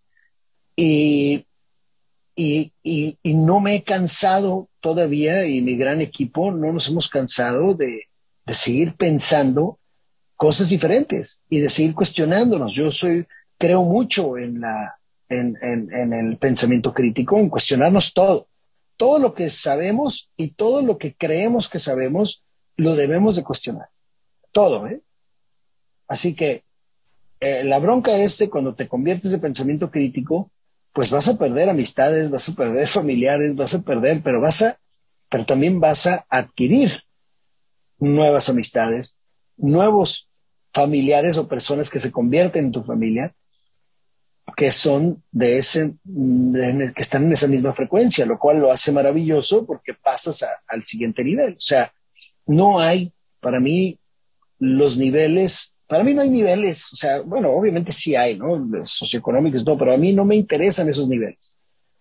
Y, y, y, no me he cansado todavía y mi gran equipo no nos hemos cansado de, de seguir pensando cosas diferentes y de seguir cuestionándonos. Yo soy, creo mucho en la, en, en, en, el pensamiento crítico, en cuestionarnos todo. Todo lo que sabemos y todo lo que creemos que sabemos, lo debemos de cuestionar. Todo, ¿eh? Así que eh, la bronca este, cuando te conviertes de pensamiento crítico, pues vas a perder amistades, vas a perder familiares, vas a perder, pero vas a, pero también vas a adquirir nuevas amistades, nuevos familiares o personas que se convierten en tu familia, que son de ese, que están en esa misma frecuencia, lo cual lo hace maravilloso porque pasas al siguiente nivel. O sea, no hay, para mí, los niveles para mí no hay niveles, o sea, bueno, obviamente sí hay, ¿no? Socioeconómicos, no, pero a mí no me interesan esos niveles.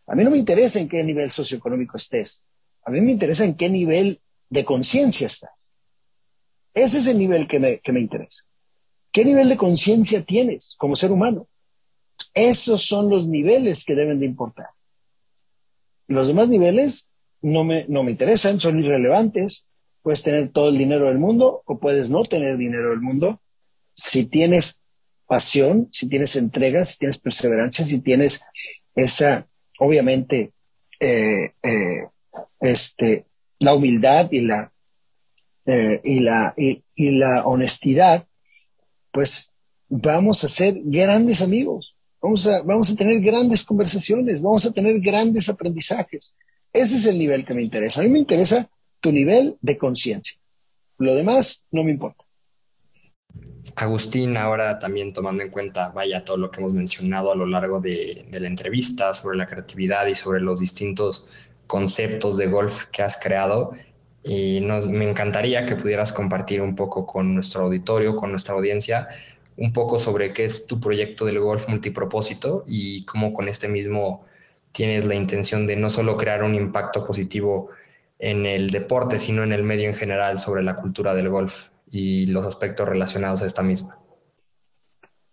A mí no me interesa en qué nivel socioeconómico estés. A mí me interesa en qué nivel de conciencia estás. Ese es el nivel que me, que me interesa. ¿Qué nivel de conciencia tienes como ser humano? Esos son los niveles que deben de importar. Los demás niveles no me, no me interesan, son irrelevantes. Puedes tener todo el dinero del mundo o puedes no tener dinero del mundo si tienes pasión, si tienes entrega, si tienes perseverancia, si tienes esa, obviamente, eh, eh, este, la humildad y la, eh, y, la, y, la honestidad, pues vamos a ser grandes amigos, vamos a, vamos a tener grandes conversaciones, vamos a tener grandes aprendizajes. Ese es el nivel que me interesa. A mí me interesa tu nivel de conciencia. Lo demás no me importa. Agustín, ahora también tomando en cuenta, vaya, todo lo que hemos mencionado a lo largo de, la entrevista sobre la creatividad y sobre los distintos conceptos de golf que has creado, y nos, me encantaría que pudieras compartir un poco con nuestro auditorio, con nuestra audiencia, un poco sobre qué es tu proyecto del golf multipropósito y cómo con este mismo tienes la intención de no solo crear un impacto positivo en el deporte, sino en el medio en general sobre la cultura del golf y los aspectos relacionados a esta misma?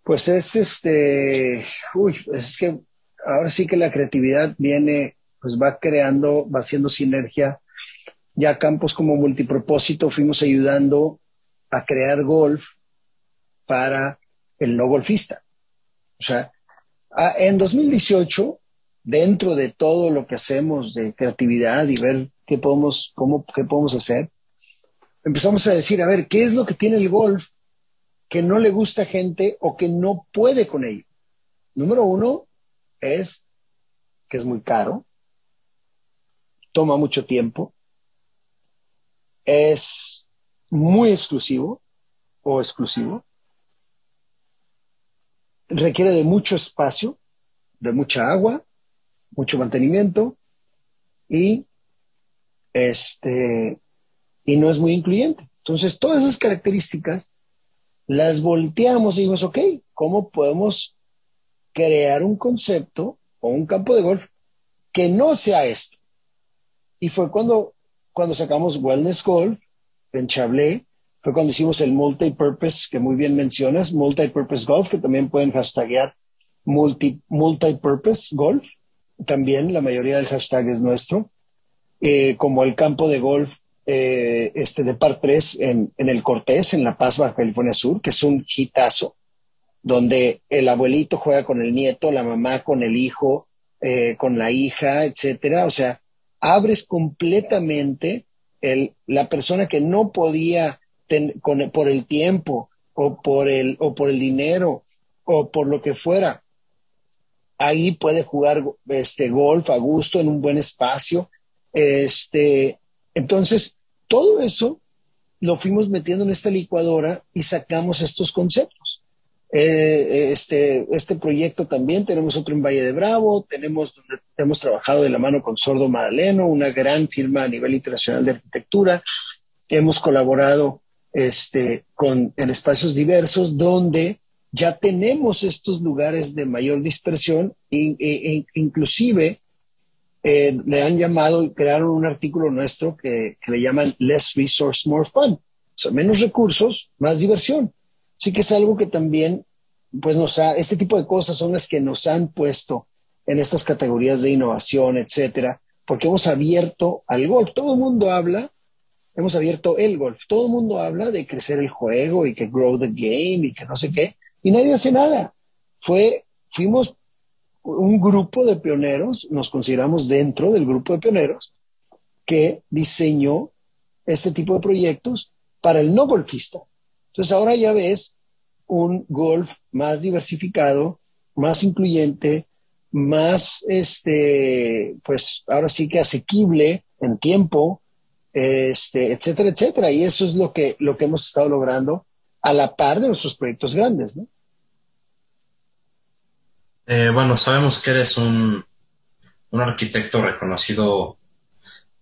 Pues es este, uy, es que ahora sí que la creatividad viene, pues va creando, va haciendo sinergia. Ya campos como multipropósito fuimos ayudando a crear golf para el no golfista. O sea, en 2018, dentro de todo lo que hacemos de creatividad y ver qué podemos, cómo, qué podemos hacer, empezamos a decir, a ver, ¿qué es lo que tiene el golf que no le gusta a gente o que no puede con ello? Número uno es que es muy caro, toma mucho tiempo, es muy exclusivo o exclusivo, requiere de mucho espacio, de mucha agua, mucho mantenimiento y este y no es muy incluyente. Entonces, todas esas características las volteamos y dijimos, ok, ¿cómo podemos crear un concepto o un campo de golf que no sea esto. Y fue cuando, cuando sacamos Wellness Golf en Chablé, fue cuando hicimos el multipurpose que muy bien mencionas, multipurpose golf, que también pueden hashtaguear multi, multipurpose golf. También la mayoría del hashtag es nuestro. Eh, como el campo de golf eh, este de Par 3 en, en, el Cortés, en La Paz, Baja California Sur, que es un hitazo, donde el abuelito juega con el nieto, la mamá con el hijo, eh, con la hija, etcétera. O sea, abres completamente el, la persona que no podía con, por el tiempo o por el, o por el dinero o por lo que fuera. Ahí puede jugar este golf a gusto en un buen espacio. Este, entonces, todo eso lo fuimos metiendo en esta licuadora y sacamos estos conceptos. Eh, este, este proyecto también, tenemos otro en Valle de Bravo, tenemos donde hemos trabajado de la mano con Sordo Madaleno, una gran firma a nivel internacional de arquitectura. Hemos colaborado este, con, en espacios diversos donde ya tenemos estos lugares de mayor dispersión e, e, inclusive eh, le han llamado y crearon un artículo nuestro que, que, le llaman Less Resource, More Fun. O sea, menos recursos, más diversión. Sí que es algo que también, pues nos ha, este tipo de cosas son las que nos han puesto en estas categorías de innovación, etcétera, porque hemos abierto al golf. Todo el mundo habla, hemos abierto el golf. Todo el mundo habla de crecer el juego y que grow the game y que no sé qué, y nadie hace nada. Fue, fuimos un grupo de pioneros, nos consideramos dentro del grupo de pioneros, que diseñó este tipo de proyectos para el no golfista. Entonces ahora ya ves un golf más diversificado, más incluyente, más, este, pues ahora sí que asequible en tiempo, este, etcétera, etcétera. Y eso es lo que, lo que hemos estado logrando a la par de nuestros proyectos grandes, ¿no? Eh, bueno, sabemos que eres un, un arquitecto reconocido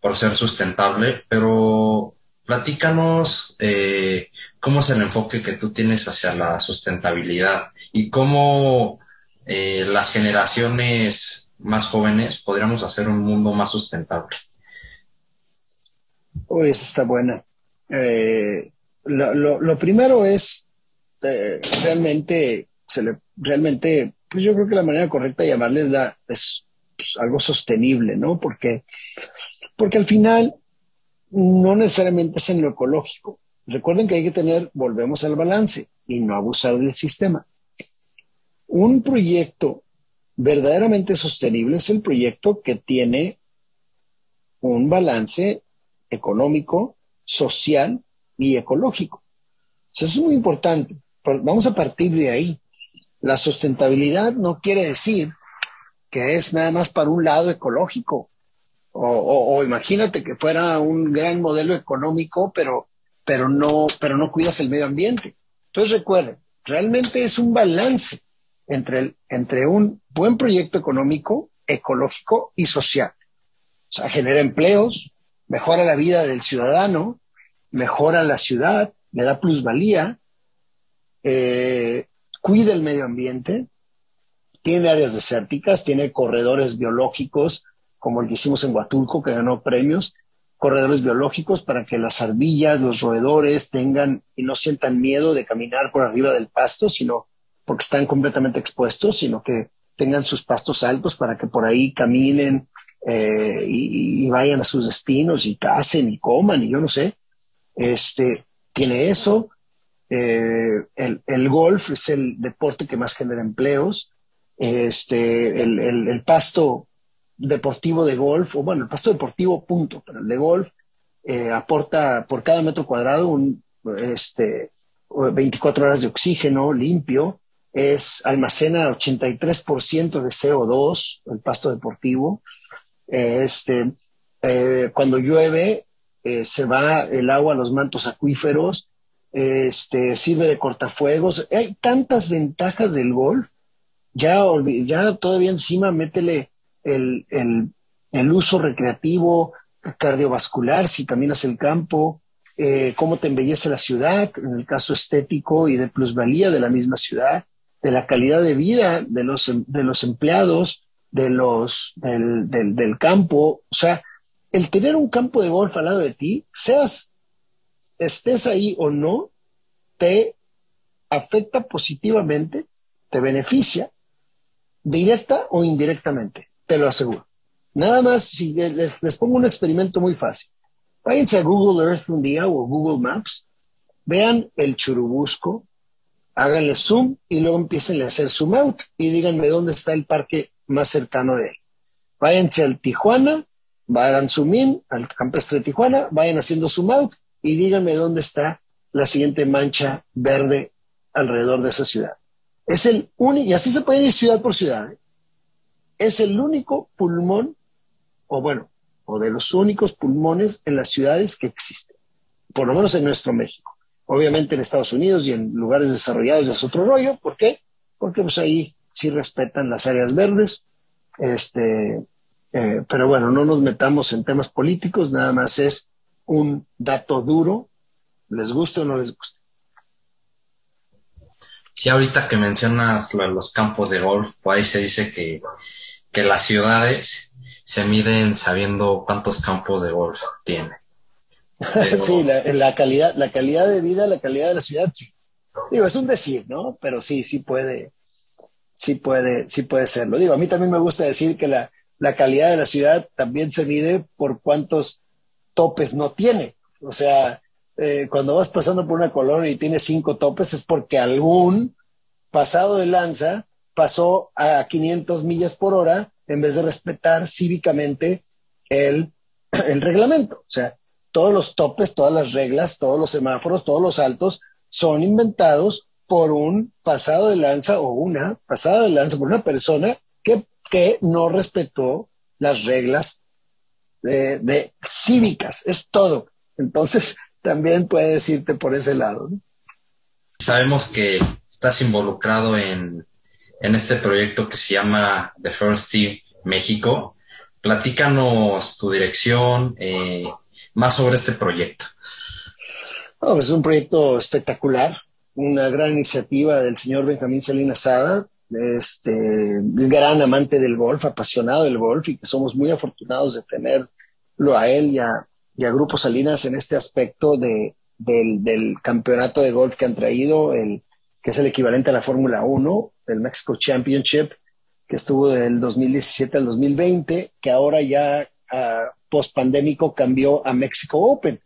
por ser sustentable, pero platícanos eh, cómo es el enfoque que tú tienes hacia la sustentabilidad y cómo eh, las generaciones más jóvenes podríamos hacer un mundo más sustentable. Uy, está buena. lo, lo, primero es realmente, se le, realmente pues yo creo que la manera correcta de llamarle es, pues, algo sostenible, ¿no? Porque, porque al final no necesariamente es en lo ecológico. Recuerden que hay que tener, volvemos al balance y no abusar del sistema. Un proyecto verdaderamente sostenible es el proyecto que tiene un balance económico, social y ecológico. Eso es muy importante. Vamos a partir de ahí. La sustentabilidad no quiere decir que es nada más para un lado ecológico. O, imagínate que fuera un gran modelo económico, pero, pero, no, pero no cuidas el medio ambiente. Entonces recuerden, realmente es un balance entre, entre un buen proyecto económico, ecológico y social. O sea, genera empleos, mejora la vida del ciudadano, mejora la ciudad, le da plusvalía, eh, cuida el medio ambiente, tiene áreas desérticas, tiene corredores biológicos, como el que hicimos en Huatulco, que ganó premios, corredores biológicos para que las ardillas, los roedores tengan y no sientan miedo de caminar por arriba del pasto, sino porque están completamente expuestos, sino que tengan sus pastos altos para que por ahí caminen eh, y, vayan a sus destinos y cacen y coman y yo no sé. Este, tiene eso, eh, el, golf es el deporte que más genera empleos. Este, el, pasto deportivo de golf, o bueno, el pasto deportivo, punto, pero el de golf eh, aporta por cada metro cuadrado un, este, 24 horas de oxígeno limpio, es, almacena 83% de CO2, el pasto deportivo. este, eh, cuando llueve, se va el agua a los mantos acuíferos, este, sirve de cortafuegos. Hay tantas ventajas del golf. Ya, ya todavía encima métele el, el, uso recreativo, cardiovascular, si caminas el campo, eh, cómo te embellece la ciudad, en el caso estético y de plusvalía de la misma ciudad, de la calidad de vida de los, de los empleados, de los, del, del, del campo. O sea, el tener un campo de golf al lado de ti, seas, estés ahí o no, te afecta positivamente, te beneficia, directa o indirectamente, te lo aseguro. Nada más, si les, pongo un experimento muy fácil. Váyanse a Google Earth un día o Google Maps, vean el churubusco, háganle zoom y luego empiecen a hacer zoom out y díganme dónde está el parque más cercano de él. Váyanse al Tijuana, vayan zoom in al campestre Tijuana, vayan haciendo zoom out y díganme dónde está la siguiente mancha verde alrededor de esa ciudad. Es el único, y así se puede ir ciudad por ciudad, ¿eh? Es el único pulmón, o bueno, o de los únicos pulmones en las ciudades que existen, por lo menos en nuestro México. Obviamente en Estados Unidos y en lugares desarrollados es otro rollo. ¿Por qué? Porque pues ahí sí respetan las áreas verdes. Este, eh, pero bueno, no nos metamos en temas políticos, nada más es un dato duro, les guste o no les guste. Sí, ahorita que mencionas los campos de golf, por ahí se dice que, que las ciudades se miden sabiendo cuántos campos de golf tiene. sí, la, calidad, la calidad de vida, la calidad de la ciudad, sí. Digo, es un decir, ¿no? Pero sí, sí puede, sí puede, sí puede serlo. Digo, a mí también me gusta decir que la, la calidad de la ciudad también se mide por cuántos topes no tiene. O sea, eh, cuando vas pasando por una colonia y tiene cinco topes es porque algún pasado de lanza pasó a 500 millas por hora en vez de respetar cívicamente el, el reglamento. O sea, todos los topes, todas las reglas, todos los semáforos, todos los altos son inventados por un pasado de lanza o una pasada de lanza, por una persona que, que no respetó las reglas de, cívicas, es todo. Entonces, también puede decirte por ese lado. Sabemos que estás involucrado en, en este proyecto que se llama The First Team México. Platícanos tu dirección, eh, más sobre este proyecto. es un proyecto espectacular, una gran iniciativa del señor Benjamín Salinas Sada, este, gran amante del golf, apasionado del golf y que somos muy afortunados de tenerlo a él y a, Grupo Salinas en este aspecto de, del, campeonato de golf que han traído, el, que es el equivalente a la Fórmula 1, el Mexico Championship, que estuvo del 2017 al 2020, que ahora ya ah, post-pandémico cambió a México Open,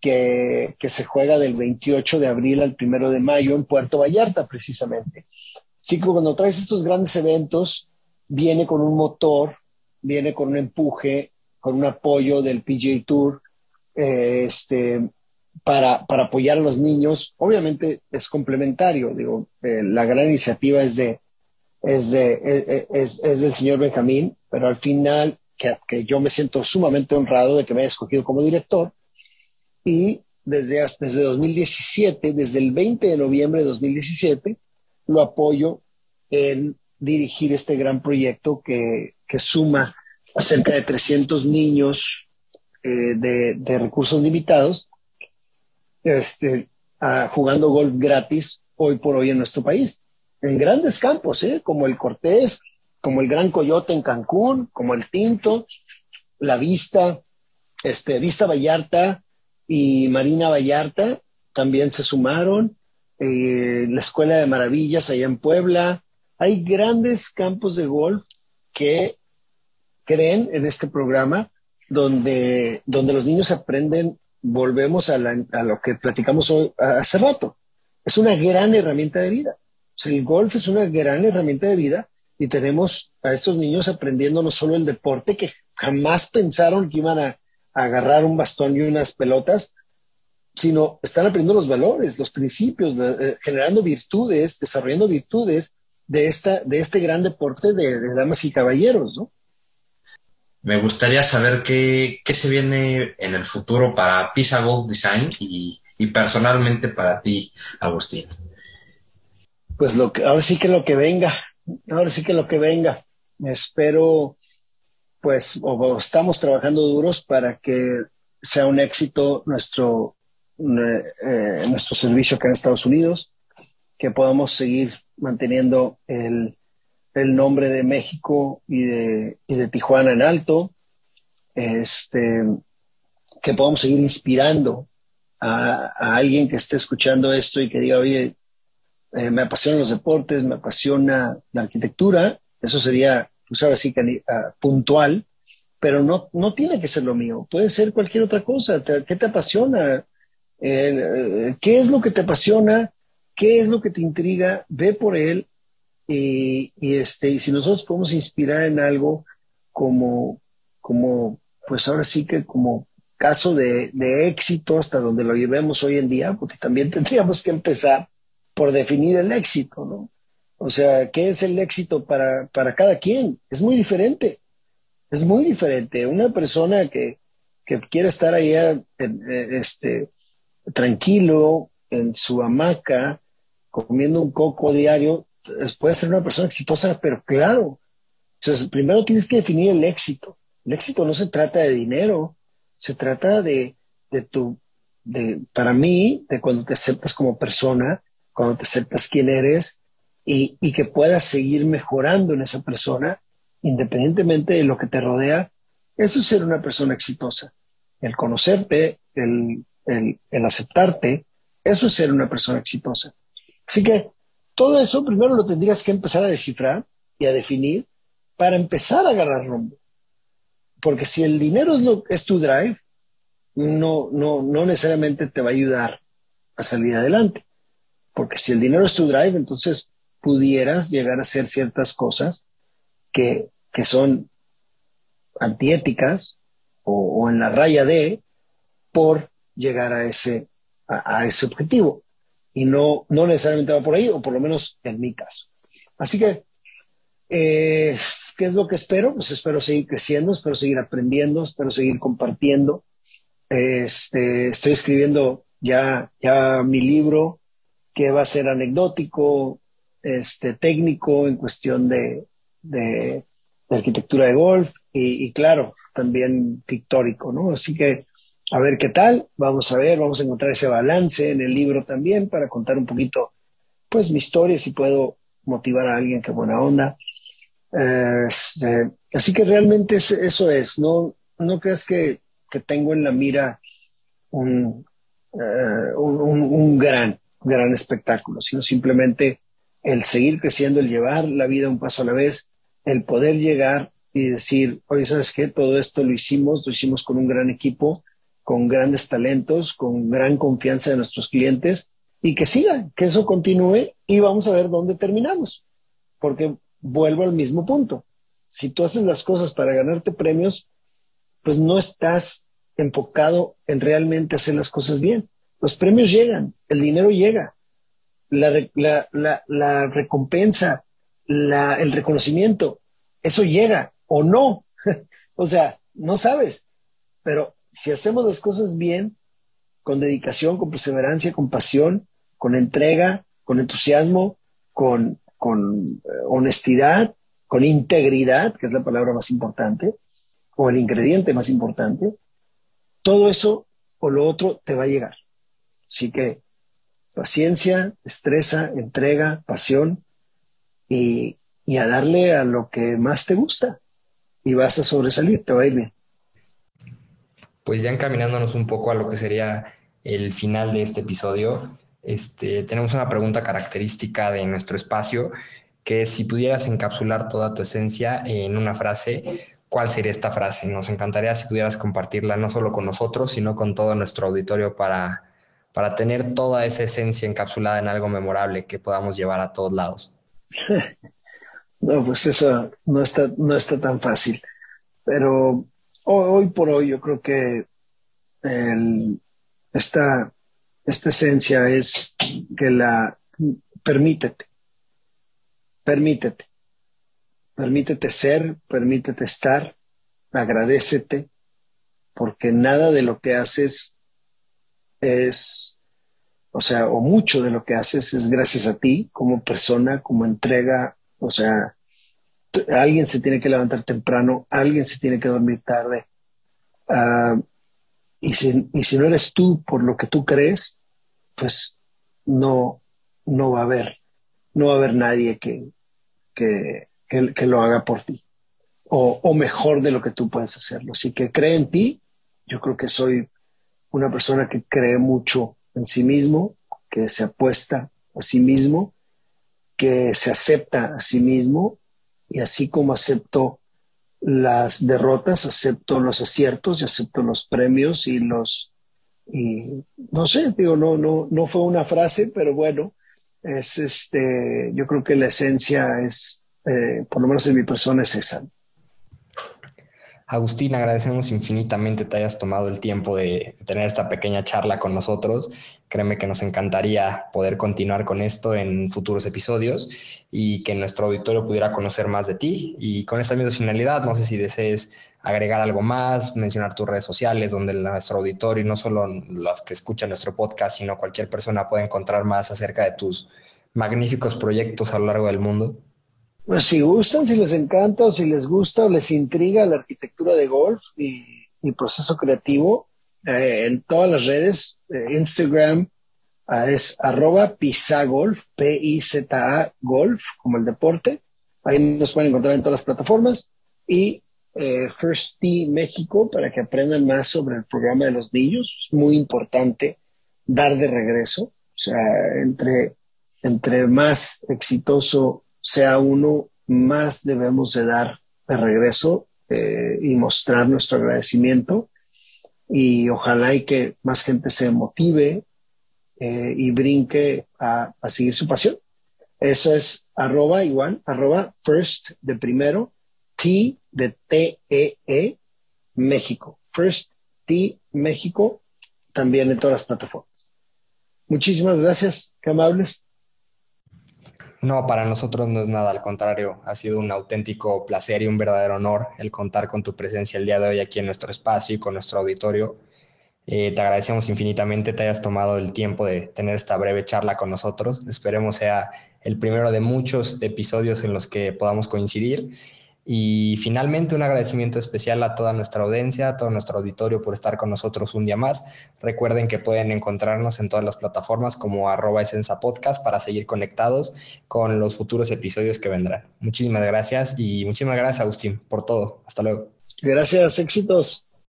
que, se juega del 28 de abril al 1 de mayo en Puerto Vallarta, precisamente. Así que cuando traes estos grandes eventos, viene con un motor, viene con un empuje, con un apoyo del PGA Tour, eh, este, para, para, apoyar a los niños. Obviamente es complementario, digo, eh, la gran iniciativa es de, es, de, es, es, del señor Benjamín, pero al final que, yo me siento sumamente honrado de que me haya escogido como director. Y desde, desde 2017, desde el 20 de noviembre de 2017, lo apoyo en dirigir este gran proyecto que, que suma a cerca de 300 niños eh, de, recursos limitados este, jugando golf gratis hoy por hoy en nuestro país, en grandes campos, ¿eh? como el Cortés, como el Gran Coyote en Cancún, como el Tinto, La Vista, este, Vista Vallarta y Marina Vallarta también se sumaron. Eh, la Escuela de Maravillas allá en Puebla. Hay grandes campos de golf que creen en este programa donde, donde los niños aprenden, volvemos a, a lo que platicamos hoy, hace rato. Es una gran herramienta de vida. el golf es una gran herramienta de vida y tenemos a estos niños aprendiendo no solo el deporte, que jamás pensaron que iban a, agarrar un bastón y unas pelotas, sino están aprendiendo los valores, los principios, eh, generando virtudes, desarrollando virtudes de, esta, de este gran deporte de, damas y caballeros, ¿no? Me gustaría saber qué, qué, se viene en el futuro para Pisa Golf Design y, y personalmente para ti, Agustín. Pues lo que, ahora sí que lo que venga, ahora sí que lo que venga. Espero, pues, o, estamos trabajando duros para que sea un éxito nuestro, eh, nuestro servicio acá en Estados Unidos, que podamos seguir manteniendo el, el nombre de México y de, y de Tijuana en alto, este, que podamos seguir inspirando a, alguien que esté escuchando esto y que diga, oye, eh, me apasionan los deportes, me apasiona la arquitectura, eso sería, pues ahora ah, puntual, pero no, no tiene que ser lo mío, puede ser cualquier otra cosa. ¿Qué te apasiona? Eh, ¿Qué es lo que te apasiona? ¿Qué es lo que te intriga? Ve por él y, este, y si nosotros podemos inspirar en algo como, como, pues ahora sí que como caso de, éxito hasta donde lo llevemos hoy en día, porque también tendríamos que empezar por definir el éxito, ¿no? O sea, ¿qué es el éxito para, para cada quien? Es muy diferente. Es muy diferente. Una persona que, que quiere estar allá eh, este, tranquilo en su hamaca, comiendo un coco diario, puede ser una persona exitosa, pero claro, entonces, primero tienes que definir el éxito. El éxito no se trata de dinero, se trata de, de tu, de, para mí, de cuando te aceptas como persona, cuando te aceptas quién eres y, y que puedas seguir mejorando en esa persona, independientemente de lo que te rodea. Eso es ser una persona exitosa. El conocerte, el, el, el aceptarte, eso es ser una persona exitosa. Así que todo eso primero lo tendrías que empezar a descifrar y a definir para empezar a agarrar rumbo. Porque si el dinero es, lo, es tu drive, no, no, no necesariamente te va a ayudar a salir adelante. Porque si el dinero es tu drive, entonces pudieras llegar a hacer ciertas cosas que, que son antiéticas o, en la raya de por llegar a ese, a ese objetivo y no, no necesariamente va por ahí, o por lo menos en mi caso. Así que, eh, ¿qué es lo que espero? Pues espero seguir creciendo, espero seguir aprendiendo, espero seguir compartiendo. Este, estoy escribiendo ya, ya mi libro que va a ser anecdótico, este, técnico en cuestión de, de, arquitectura de golf y, y, claro, también pictórico, ¿no? Así que a ver qué tal, vamos a ver, vamos a encontrar ese balance en el libro también para contar un poquito, pues, mi historia, si puedo motivar a alguien que buena onda. Este, así que realmente eso es, no, no creas que, tengo en la mira un, eh, un, gran, gran espectáculo, sino simplemente el seguir creciendo, el llevar la vida un paso a la vez, el poder llegar y decir, oye, ¿sabes qué? Todo esto lo hicimos, lo hicimos con un gran equipo, con grandes talentos, con gran confianza de nuestros clientes y que siga, que eso continúe y vamos a ver dónde terminamos. Porque vuelvo al mismo punto. Si tú haces las cosas para ganarte premios, pues no estás enfocado en realmente hacer las cosas bien. Los premios llegan, el dinero llega, la, la recompensa, el reconocimiento, eso llega o no. o sea, no sabes, pero si hacemos las cosas bien, con dedicación, con perseverancia, con pasión, con entrega, con entusiasmo, con, eh, honestidad, con integridad, que es la palabra más importante, o el ingrediente más importante, todo eso o lo otro te va a llegar. Así que paciencia, destreza, entrega, pasión y, y a darle a lo que más te gusta y vas a sobresalir, te va a ir bien pues ya encaminándonos un poco a lo que sería el final de este episodio, este, tenemos una pregunta característica de nuestro espacio, que es si pudieras encapsular toda tu esencia en una frase, ¿cuál sería esta frase? Nos encantaría si pudieras compartirla no solo con nosotros, sino con todo nuestro auditorio para, para tener toda esa esencia encapsulada en algo memorable que podamos llevar a todos lados. No, pues eso no está, no está tan fácil, pero hoy, por hoy yo creo que esta, esta esencia es que la permítete, permítete, permítete ser, permítete estar, agradecete, porque nada de lo que haces es, o sea, o mucho de lo que haces es gracias a ti como persona, como entrega, o sea, alguien se tiene que levantar temprano, alguien se tiene que dormir tarde. Ah, y, si, y si no eres tú por lo que tú crees, pues no, no va a haber, no va a haber nadie que, que, que, que lo haga por ti o, o, mejor de lo que tú puedes hacerlo. Así que cree en ti. Yo creo que soy una persona que cree mucho en sí mismo, que se apuesta a sí mismo, que se acepta a sí mismo y así como acepto las derrotas, acepto los aciertos y acepto los premios y los y no sé, digo, no, no, no fue una frase, pero bueno, es este, yo creo que la esencia es, eh, por lo menos en mi persona, es esa. Agustín, agradecemos infinitamente te hayas tomado el tiempo de tener esta pequeña charla con nosotros. Créeme que nos encantaría poder continuar con esto en futuros episodios y que nuestro auditorio pudiera conocer más de ti. Y con esta misma finalidad, no sé si desees agregar algo más, mencionar tus redes sociales, donde nuestro auditorio, y no solo los que escuchan nuestro podcast, sino cualquier persona pueda encontrar más acerca de tus magníficos proyectos a lo largo del mundo. Pues si gustan, si les encanta o si les gusta o les intriga la arquitectura de golf y, proceso creativo, eh, en todas las redes, eh, Instagram ah, es arroba pisagolf, P-I-Z-A golf, como el deporte. Ahí nos pueden encontrar en todas las plataformas. Y eh, First T México para que aprendan más sobre el programa de los niños. Es muy importante dar de regreso. O sea, entre, entre más exitoso sea uno, más debemos de dar de regreso eh, y mostrar nuestro agradecimiento. Y ojalá y que más gente se motive eh, y brinque a, seguir su pasión. Eso es arroba igual, arroba first de primero, T de T-E-E, -E, México. First T México, también en todas las plataformas. Muchísimas gracias, qué amables. No, para nosotros no es nada, al contrario, ha sido un auténtico placer y un verdadero honor el contar con tu presencia el día de hoy aquí en nuestro espacio y con nuestro auditorio. Eh, te agradecemos infinitamente te hayas tomado el tiempo de tener esta breve charla con nosotros. Esperemos sea el primero de muchos episodios en los que podamos coincidir y finalmente, un agradecimiento especial a toda nuestra audiencia, a todo nuestro auditorio por estar con nosotros un día más. Recuerden que pueden encontrarnos en todas las plataformas como arroba esenza podcast para seguir conectados con los futuros episodios que vendrán. Muchísimas gracias y muchísimas gracias, Agustín, por todo. Hasta luego. Gracias, éxitos.